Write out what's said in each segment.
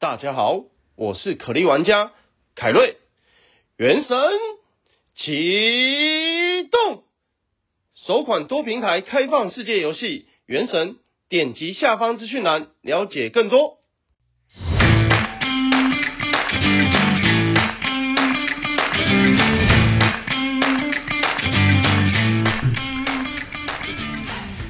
大家好，我是可莉玩家凯瑞。原神启动，首款多平台开放世界游戏《原神》，点击下方资讯栏了解更多。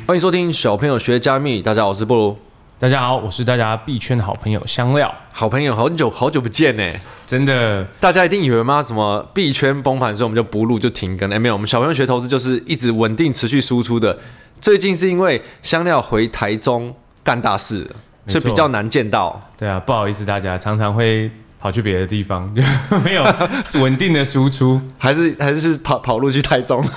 欢迎收听小朋友学加密，大家好，我是布鲁。大家好，我是大家币圈的好朋友香料。好朋友，好久好久不见呢，真的。大家一定以为吗？什么币圈崩盘，所以我们就不录就停更？哎，没有，我们小朋友学投资就是一直稳定持续输出的。最近是因为香料回台中干大事了，所以比较难见到。对啊，不好意思，大家常常会。跑去别的地方就 没有稳定的输出，还是还是跑跑路去台中？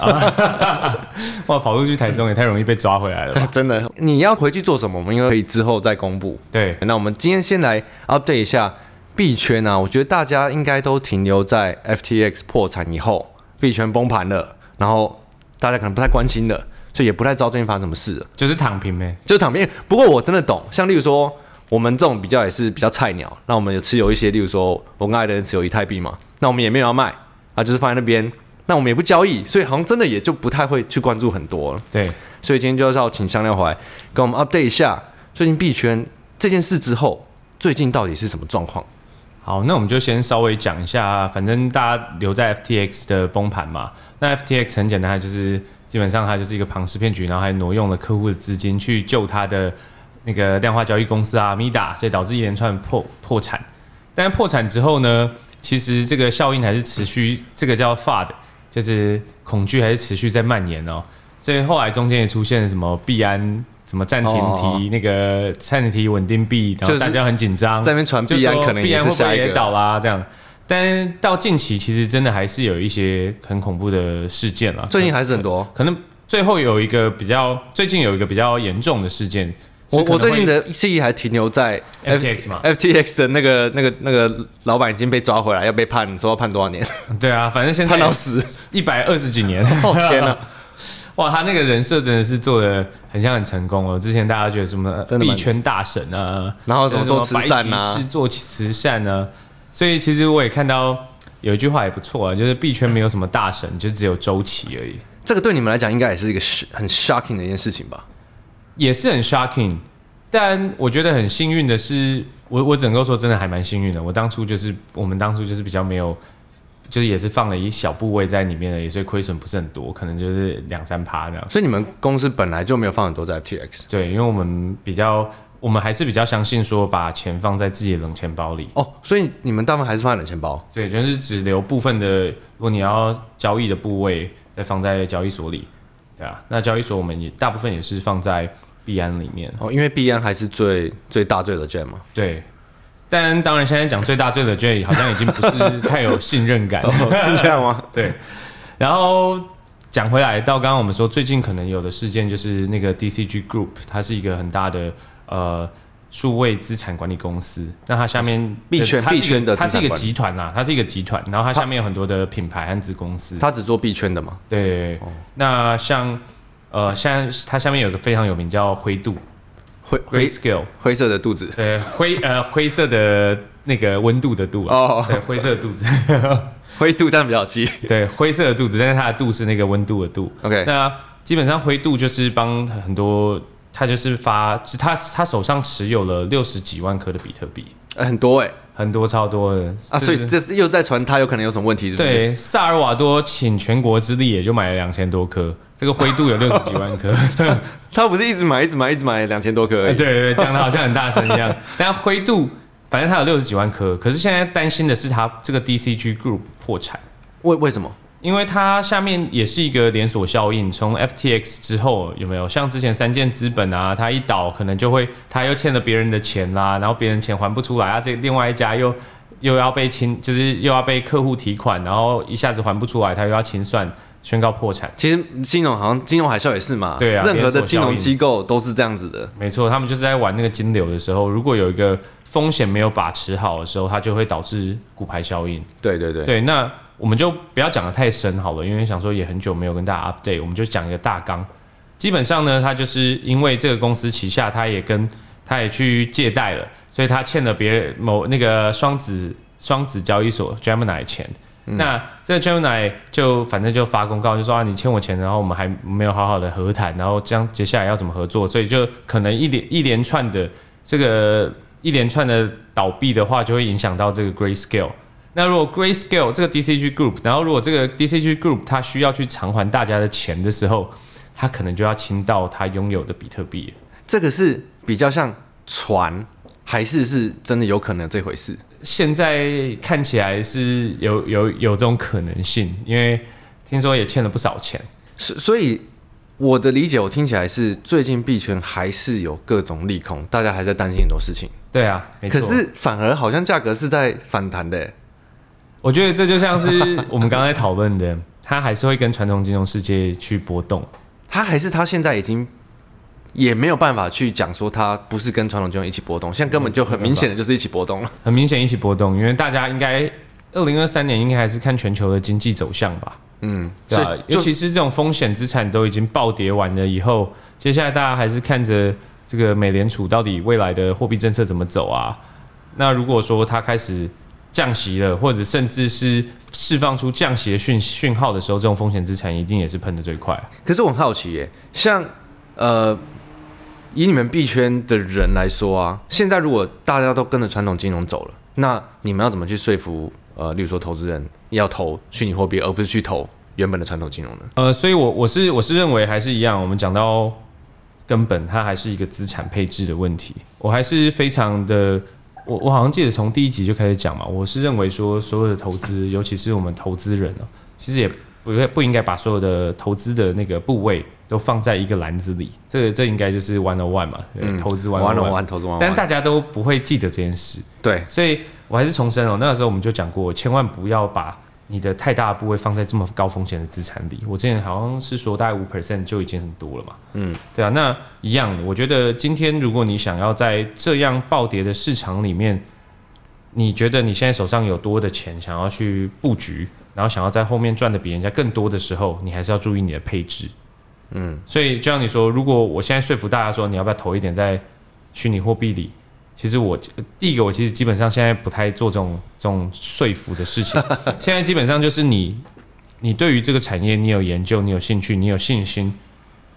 哇，跑路去台中也太容易被抓回来了吧？真的，你要回去做什么？我们应该可以之后再公布。对，那我们今天先来 update 一下币圈啊，我觉得大家应该都停留在 FTX 破产以后，币圈崩盘了，然后大家可能不太关心了，所以也不太知道最近发生什么事了。就是躺平呗，就是躺平。不过我真的懂，像例如说。我们这种比较也是比较菜鸟，那我们有持有一些，例如说我跟爱的人持有以太币嘛，那我们也没有要卖，啊就是放在那边，那我们也不交易，所以好像真的也就不太会去关注很多了。对，所以今天就是要请香料回来跟我们 update 一下最近币圈这件事之后，最近到底是什么状况？好，那我们就先稍微讲一下，反正大家留在 FTX 的崩盘嘛，那 FTX 很简单，就是基本上它就是一个庞氏骗局，然后还挪用了客户的资金去救它的。那个量化交易公司啊，MIDA，所以导致一连串破破产。但是破产之后呢，其实这个效应还是持续，这个叫 FUD，就是恐惧还是持续在蔓延哦。所以后来中间也出现什么币安，什么暂停提、哦、那个暂停提稳定币，然后大家很紧张，在那边传币安可能也是下一个也倒啦这样。但到近期其实真的还是有一些很恐怖的事件了。最近还是很多，可能最后有一个比较，最近有一个比较严重的事件。我我最近的记忆还停留在 FTX 嘛，FTX 的那个那个那个老板已经被抓回来，要被判，说要判多少年？对啊，反正现在判到死，一百二十几年。哦天哪！哇，他那个人设真的是做的很像很成功哦。之前大家觉得什么币圈大神啊，然后什么做慈善啊，是做慈善啊。所以其实我也看到有一句话也不错啊，就是币圈没有什么大神，就只有周期而已。这个对你们来讲应该也是一个很 shocking 的一件事情吧？也是很 shocking，但我觉得很幸运的是，我我整个说真的还蛮幸运的。我当初就是我们当初就是比较没有，就是也是放了一小部位在里面的，所以亏损不是很多，可能就是两三趴这样。所以你们公司本来就没有放很多在 FTX？对，因为我们比较，我们还是比较相信说把钱放在自己的冷钱包里。哦，所以你们大部分还是放在冷钱包？对，就是只留部分的，如果你要交易的部位再放在交易所里。对啊，那交易所我们也大部分也是放在币安里面。哦，因为币安还是最最大最的 legit 嘛。对，但当然现在讲最大最的 legit 好像已经不是太有信任感。哦，是这样吗？对。然后讲回来到刚刚我们说最近可能有的事件就是那个 DCG Group，它是一个很大的呃。数位资产管理公司，那它下面币圈币圈的，它是一个集团呐，它是一个集团，然后它下面有很多的品牌和子公司。它只做币圈的吗？对，哦、那像呃，像它下面有个非常有名叫灰度，灰灰 scale 灰色的肚子。对，灰呃灰色的那个温度的度。哦。对，灰色的肚子。灰度这样比较低。对，灰色的肚子，但是它的度是那个温度的度。OK。那基本上灰度就是帮很多。他就是发，他他手上持有了六十几万颗的比特币，欸、很多哎、欸，很多超多的啊，所以这是又在传他有可能有什么问题是不是？对，萨尔瓦多请全国之力也就买了两千多颗，这个灰度有六十几万颗，他不是一直买一直买一直买两千多颗、欸？对对对，讲的好像很大声一样，但灰度反正他有六十几万颗，可是现在担心的是他这个 DCG Group 破产，为为什么？因为它下面也是一个连锁效应，从 FTX 之后有没有？像之前三箭资本啊，它一倒可能就会它又欠了别人的钱啦，然后别人钱还不出来啊，这另外一家又又要被清，就是又要被客户提款，然后一下子还不出来，它又要清算，宣告破产。其实金融好像金融海啸也是嘛，对啊，任何的金融机构都是这样子的。没错，他们就是在玩那个金流的时候，如果有一个风险没有把持好的时候，它就会导致骨牌效应。对对对。对，那。我们就不要讲得太深好了，因为想说也很久没有跟大家 update，我们就讲一个大纲。基本上呢，它就是因为这个公司旗下，它也跟它也去借贷了，所以它欠了别人某那个双子双子交易所 Gemini 钱。嗯、那这个 Gemini 就反正就发公告，就说啊你欠我钱，然后我们还没有好好的和谈，然后这样接下来要怎么合作，所以就可能一连一连串的这个一连串的倒闭的话，就会影响到这个 Grayscale。那如果 Grayscale 这个 DCG Group，然后如果这个 DCG Group 它需要去偿还大家的钱的时候，它可能就要倾到它拥有的比特币。这个是比较像船，还是是真的有可能这回事？现在看起来是有有有这种可能性，因为听说也欠了不少钱。所所以我的理解，我听起来是最近币圈还是有各种利空，大家还在担心很多事情。对啊，没错。可是反而好像价格是在反弹的。我觉得这就像是 我们刚才讨论的，它还是会跟传统金融世界去波动。它还是它现在已经也没有办法去讲说它不是跟传统金融一起波动，现在根本就很明显的就是一起波动了。很明显一起波动，因为大家应该二零二三年应该还是看全球的经济走向吧。嗯，对啊，尤其是这种风险资产都已经暴跌完了以后，接下来大家还是看着这个美联储到底未来的货币政策怎么走啊？那如果说它开始。降息了，或者甚至是释放出降息的讯讯号的时候，这种风险资产一定也是喷得最快。可是我很好奇耶，像呃以你们币圈的人来说啊，现在如果大家都跟着传统金融走了，那你们要怎么去说服呃，例如说投资人要投虚拟货币，而不是去投原本的传统金融呢？呃，所以我我是我是认为还是一样，我们讲到根本，它还是一个资产配置的问题。我还是非常的。我我好像记得从第一集就开始讲嘛，我是认为说所有的投资，尤其是我们投资人啊，其实也不不应该把所有的投资的那个部位都放在一个篮子里，这个这应该就是 one on one 嘛，嗯、投资 one on one，投资 one on one，但大家都不会记得这件事，对，所以我还是重申哦，那个时候我们就讲过，千万不要把。你的太大的部位放在这么高风险的资产里，我之前好像是说大概五 percent 就已经很多了嘛。嗯，对啊，那一样，我觉得今天如果你想要在这样暴跌的市场里面，你觉得你现在手上有多的钱想要去布局，然后想要在后面赚的比人家更多的时候，你还是要注意你的配置。嗯，所以就像你说，如果我现在说服大家说你要不要投一点在虚拟货币里。其实我第一个，我其实基本上现在不太做这种这种说服的事情。现在基本上就是你，你对于这个产业你有研究，你有兴趣，你有信心，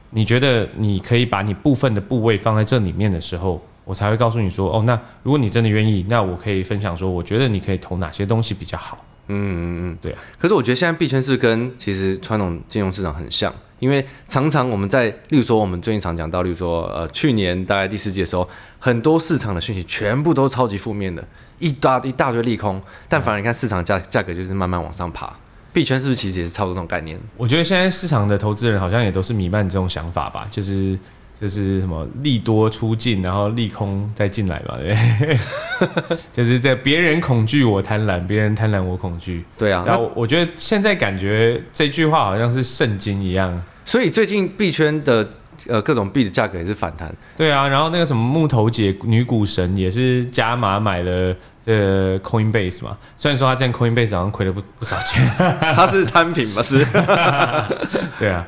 你觉得你可以把你部分的部位放在这里面的时候，我才会告诉你说，哦，那如果你真的愿意，那我可以分享说，我觉得你可以投哪些东西比较好。嗯嗯嗯，对啊。可是我觉得现在币圈是跟其实传统金融市场很像，因为常常我们在，例如说我们最近常讲到，例如说呃去年大概第四季的时候，很多市场的讯息全部都超级负面的，一大一大堆利空，但反而你看市场价价格就是慢慢往上爬，币圈是不是其实也是差不多这种概念？我觉得现在市场的投资人好像也都是弥漫这种想法吧，就是。就是什么利多出尽，然后利空再进来嘛，对 就是在别人恐惧我贪婪，别人贪婪我恐惧。对啊，然后我觉得现在感觉这句话好像是圣经一样。所以最近币圈的呃各种币的价格也是反弹。对啊，然后那个什么木头姐女股神也是加码买了这个 Coinbase 嘛，虽然说他这样 Coinbase 好像亏了不不少钱。他是摊平嘛，是？对啊。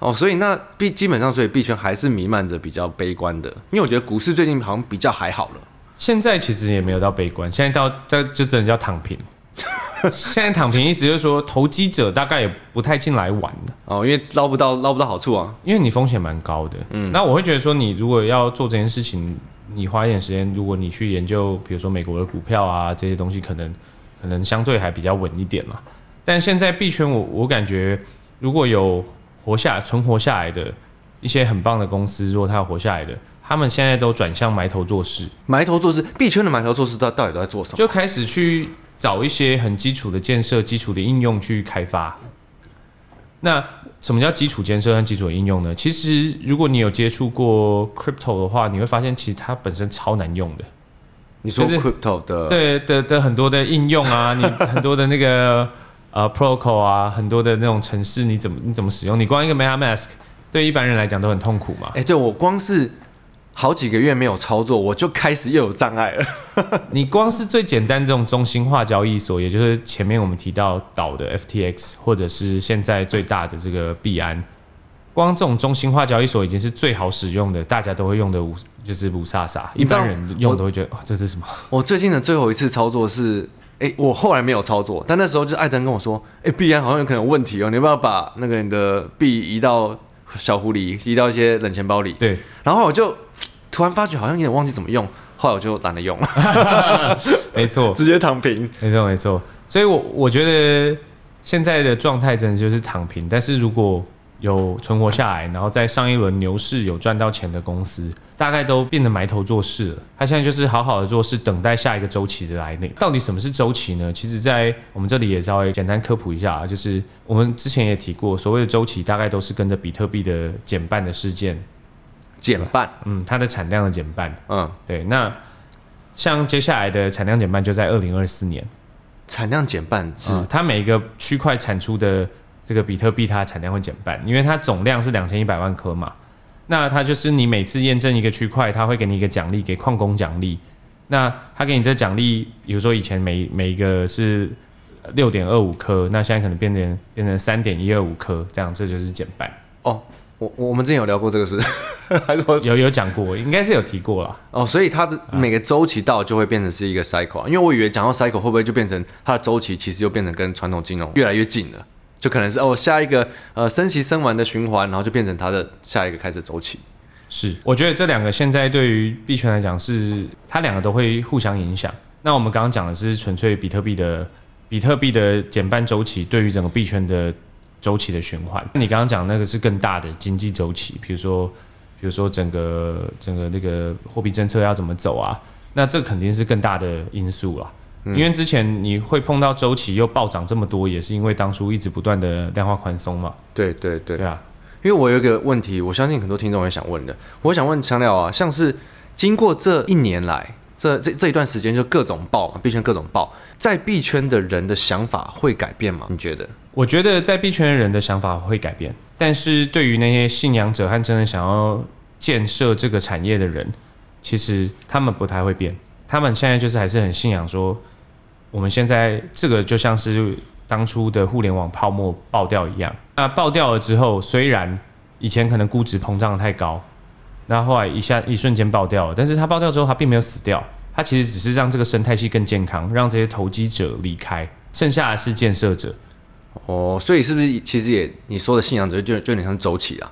哦，所以那币基本上，所以币圈还是弥漫着比较悲观的，因为我觉得股市最近好像比较还好了。现在其实也没有到悲观，现在到这就只能叫躺平。现在躺平意思就是说，投机者大概也不太进来玩了。哦，因为捞不到捞不到好处啊。因为你风险蛮高的。嗯。那我会觉得说，你如果要做这件事情，你花一点时间，如果你去研究，比如说美国的股票啊这些东西，可能可能相对还比较稳一点嘛。但现在币圈我我感觉如果有。活下来、存活下来的一些很棒的公司，如果他要活下来的，他们现在都转向埋头做事。埋头做事，币圈的埋头做事到到底都在做什么？就开始去找一些很基础的建设、基础的应用去开发。那什么叫基础建设和基础的应用呢？其实如果你有接触过 crypto 的话，你会发现其实它本身超难用的。你说 crypto 的？对的的很多的应用啊，你 很多的那个。呃、uh，protocol 啊，很多的那种程式，你怎么你怎么使用？你光一个 MetaMask，对一般人来讲都很痛苦嘛。哎、欸，对我光是好几个月没有操作，我就开始又有障碍了。你光是最简单这种中心化交易所，也就是前面我们提到岛的 FTX，或者是现在最大的这个币安，光这种中心化交易所已经是最好使用的，大家都会用的五就是五萨萨，一般人用都会觉得哦，这是什么？我最近的最后一次操作是，哎，我后来没有操作，但那时候就艾登跟我说，哎，币安好像有可能有问题哦，你要不要把那个你的币移到小狐狸，移到一些冷钱包里？对。然后我就突然发觉好像有点忘记怎么用，后来我就懒得用了。没错。直接躺平。没错没错。所以我我觉得现在的状态真的就是躺平，但是如果有存活下来，然后在上一轮牛市有赚到钱的公司，大概都变得埋头做事了。他现在就是好好的做事，等待下一个周期的来临。到底什么是周期呢？其实，在我们这里也稍微简单科普一下，就是我们之前也提过，所谓的周期大概都是跟着比特币的减半的事件。减半？嗯，它的产量的减半。嗯，对。那像接下来的产量减半就在二零二四年。产量减半是？嗯，它每个区块产出的。这个比特币它的产量会减半，因为它总量是两千一百万颗嘛，那它就是你每次验证一个区块，它会给你一个奖励，给矿工奖励。那它给你这奖励，比如说以前每每一个是六点二五颗，那现在可能变成变成三点一二五颗，这样这就是减半。哦，我我们之前有聊过这个是 有有讲过，应该是有提过啦。哦，所以它的每个周期到就会变成是一个 cycle，因为我以为讲到 cycle 会不会就变成它的周期其实就变成跟传统金融越来越近了。就可能是哦，下一个呃升息升完的循环，然后就变成它的下一个开始周期。是，我觉得这两个现在对于币圈来讲是，它两个都会互相影响。那我们刚刚讲的是纯粹比特币的比特币的减半周期对于整个币圈的周期的循环。那你刚刚讲那个是更大的经济周期，比如说比如说整个整个那个货币政策要怎么走啊？那这肯定是更大的因素了了。因为之前你会碰到周期又暴涨这么多，也是因为当初一直不断的量化宽松嘛。对对对。对啊，因为我有一个问题，我相信很多听众也想问的，我想问强廖啊，像是经过这一年来，这这这一段时间就各种爆嘛，币圈各种爆，在币圈的人的想法会改变吗？你觉得？我觉得在币圈的人的想法会改变，但是对于那些信仰者和真的想要建设这个产业的人，其实他们不太会变。他们现在就是还是很信仰说，我们现在这个就像是当初的互联网泡沫爆掉一样。那爆掉了之后，虽然以前可能估值膨胀得太高，那后来一下一瞬间爆掉了，但是它爆掉之后，它并没有死掉，它其实只是让这个生态系更健康，让这些投机者离开，剩下的是建设者。哦，所以是不是其实也你说的信仰者就就有点像周期啊？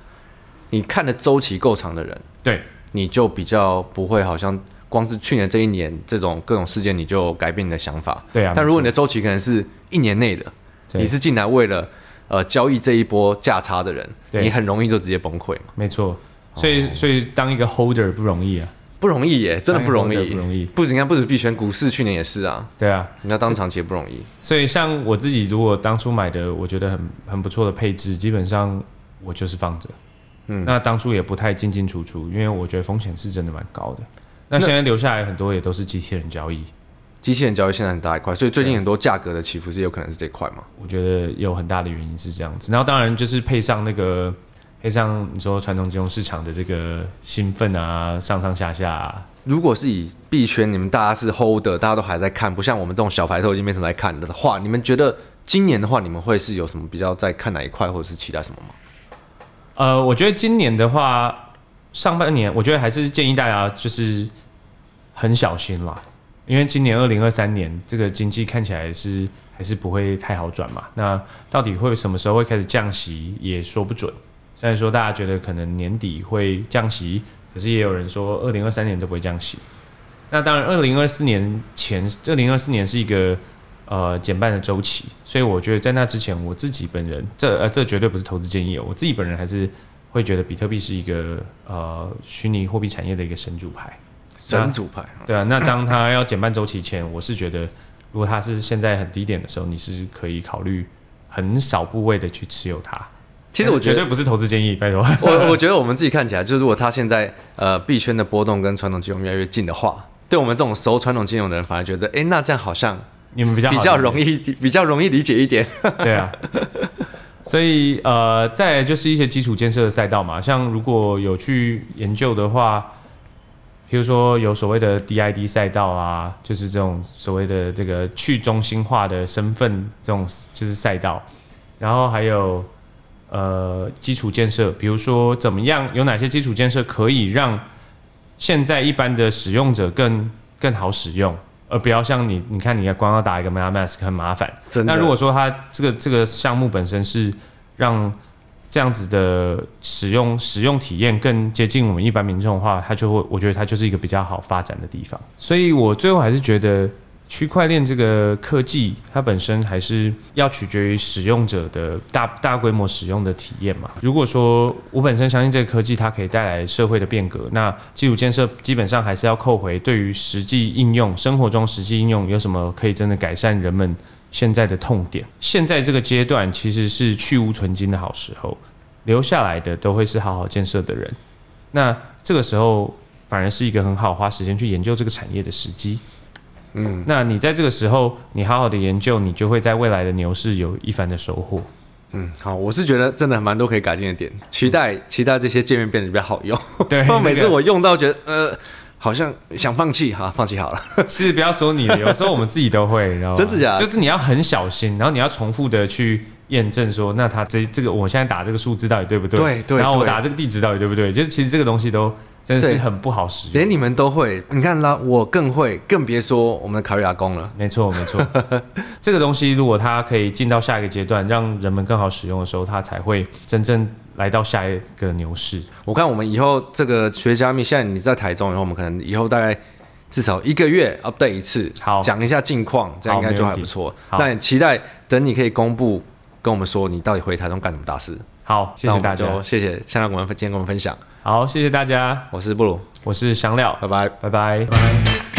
你看的周期够长的人，对，你就比较不会好像。光是去年这一年这种各种事件，你就改变你的想法。对啊。但如果你的周期可能是一年内的，你是进来为了呃交易这一波价差的人，你很容易就直接崩溃嘛。没错。所以、哦、所以当一个 holder 不容易啊。不容易耶，真的不容易。不容易。不仅看不止币圈，股市去年也是啊。对啊。你要当长期也不容易。所以像我自己如果当初买的，我觉得很很不错的配置，基本上我就是放着。嗯。那当初也不太进进出出，因为我觉得风险是真的蛮高的。那现在留下来很多也都是机器人交易，机器人交易现在很大一块，所以最近很多价格的起伏是有可能是这块嘛？我觉得有很大的原因是这样子，然后当然就是配上那个配上你说传统金融市场的这个兴奋啊，上上下下啊。如果是以币圈你们大家是 hold 的，大家都还在看，不像我们这种小白头已经没什么来看的话，你们觉得今年的话，你们会是有什么比较在看哪一块，或者是期待什么吗？呃，我觉得今年的话。上半年我觉得还是建议大家就是很小心啦，因为今年二零二三年这个经济看起来是还是不会太好转嘛。那到底会什么时候会开始降息也说不准。虽然说大家觉得可能年底会降息，可是也有人说二零二三年都不会降息。那当然二零二四年前，二零二四年是一个呃减半的周期，所以我觉得在那之前我自己本人这呃这绝对不是投资建议，我自己本人还是。会觉得比特币是一个呃虚拟货币产业的一个神主牌，神主牌。对啊，那当它要减半周期前，我是觉得如果它是现在很低点的时候，你是可以考虑很少部位的去持有它。其实我觉得绝对不是投资建议，拜托。我我觉得我们自己看起来，就是如果它现在呃币圈的波动跟传统金融越来越近的话，对我们这种熟传统金融的人反而觉得，哎，那这样好像你们比较比较容易比较容易理解一点。对啊。所以呃，再就是一些基础建设的赛道嘛，像如果有去研究的话，比如说有所谓的 DID 赛道啊，就是这种所谓的这个去中心化的身份这种就是赛道，然后还有呃基础建设，比如说怎么样，有哪些基础建设可以让现在一般的使用者更更好使用，而不要像你你看你要光要打一个 MetaMask 很麻烦。那如果说它这个这个项目本身是让这样子的使用使用体验更接近我们一般民众的话，它就会我觉得它就是一个比较好发展的地方。所以我最后还是觉得。区块链这个科技，它本身还是要取决于使用者的大大规模使用的体验嘛。如果说我本身相信这个科技它可以带来社会的变革，那基础建设基本上还是要扣回对于实际应用、生活中实际应用有什么可以真的改善人们现在的痛点。现在这个阶段其实是去芜存菁的好时候，留下来的都会是好好建设的人。那这个时候反而是一个很好花时间去研究这个产业的时机。嗯，那你在这个时候，你好好的研究，你就会在未来的牛市有一番的收获。嗯，好，我是觉得真的蛮多可以改进的点，期待期待这些界面变得比较好用。对，不 然每次我用到觉得呃，好像想放弃，哈，放弃好了。是，不要说你了，有时候我们自己都会，然后真的假的？就是你要很小心，然后你要重复的去验证说，那他这这个我现在打这个数字到底对不对？对对。然后我打这个地址到底对不对？就是其实这个东西都。真的是很不好使用，连你们都会，你看啦，我更会，更别说我们的卡瑞亚公了。没错没错，这个东西如果它可以进到下一个阶段，让人们更好使用的时候，它才会真正来到下一个牛市。我看我们以后这个学加密，现在你在台中以后，我们可能以后大概至少一个月 update 一次，好，讲一下近况，这样应该就还不错。那期待等你可以公布，跟我们说你到底回台中干什么大事。好，谢谢大家，谢谢香料我们今天跟我们分享。好，谢谢大家，我是布鲁，我是香料，拜拜，拜拜。拜拜。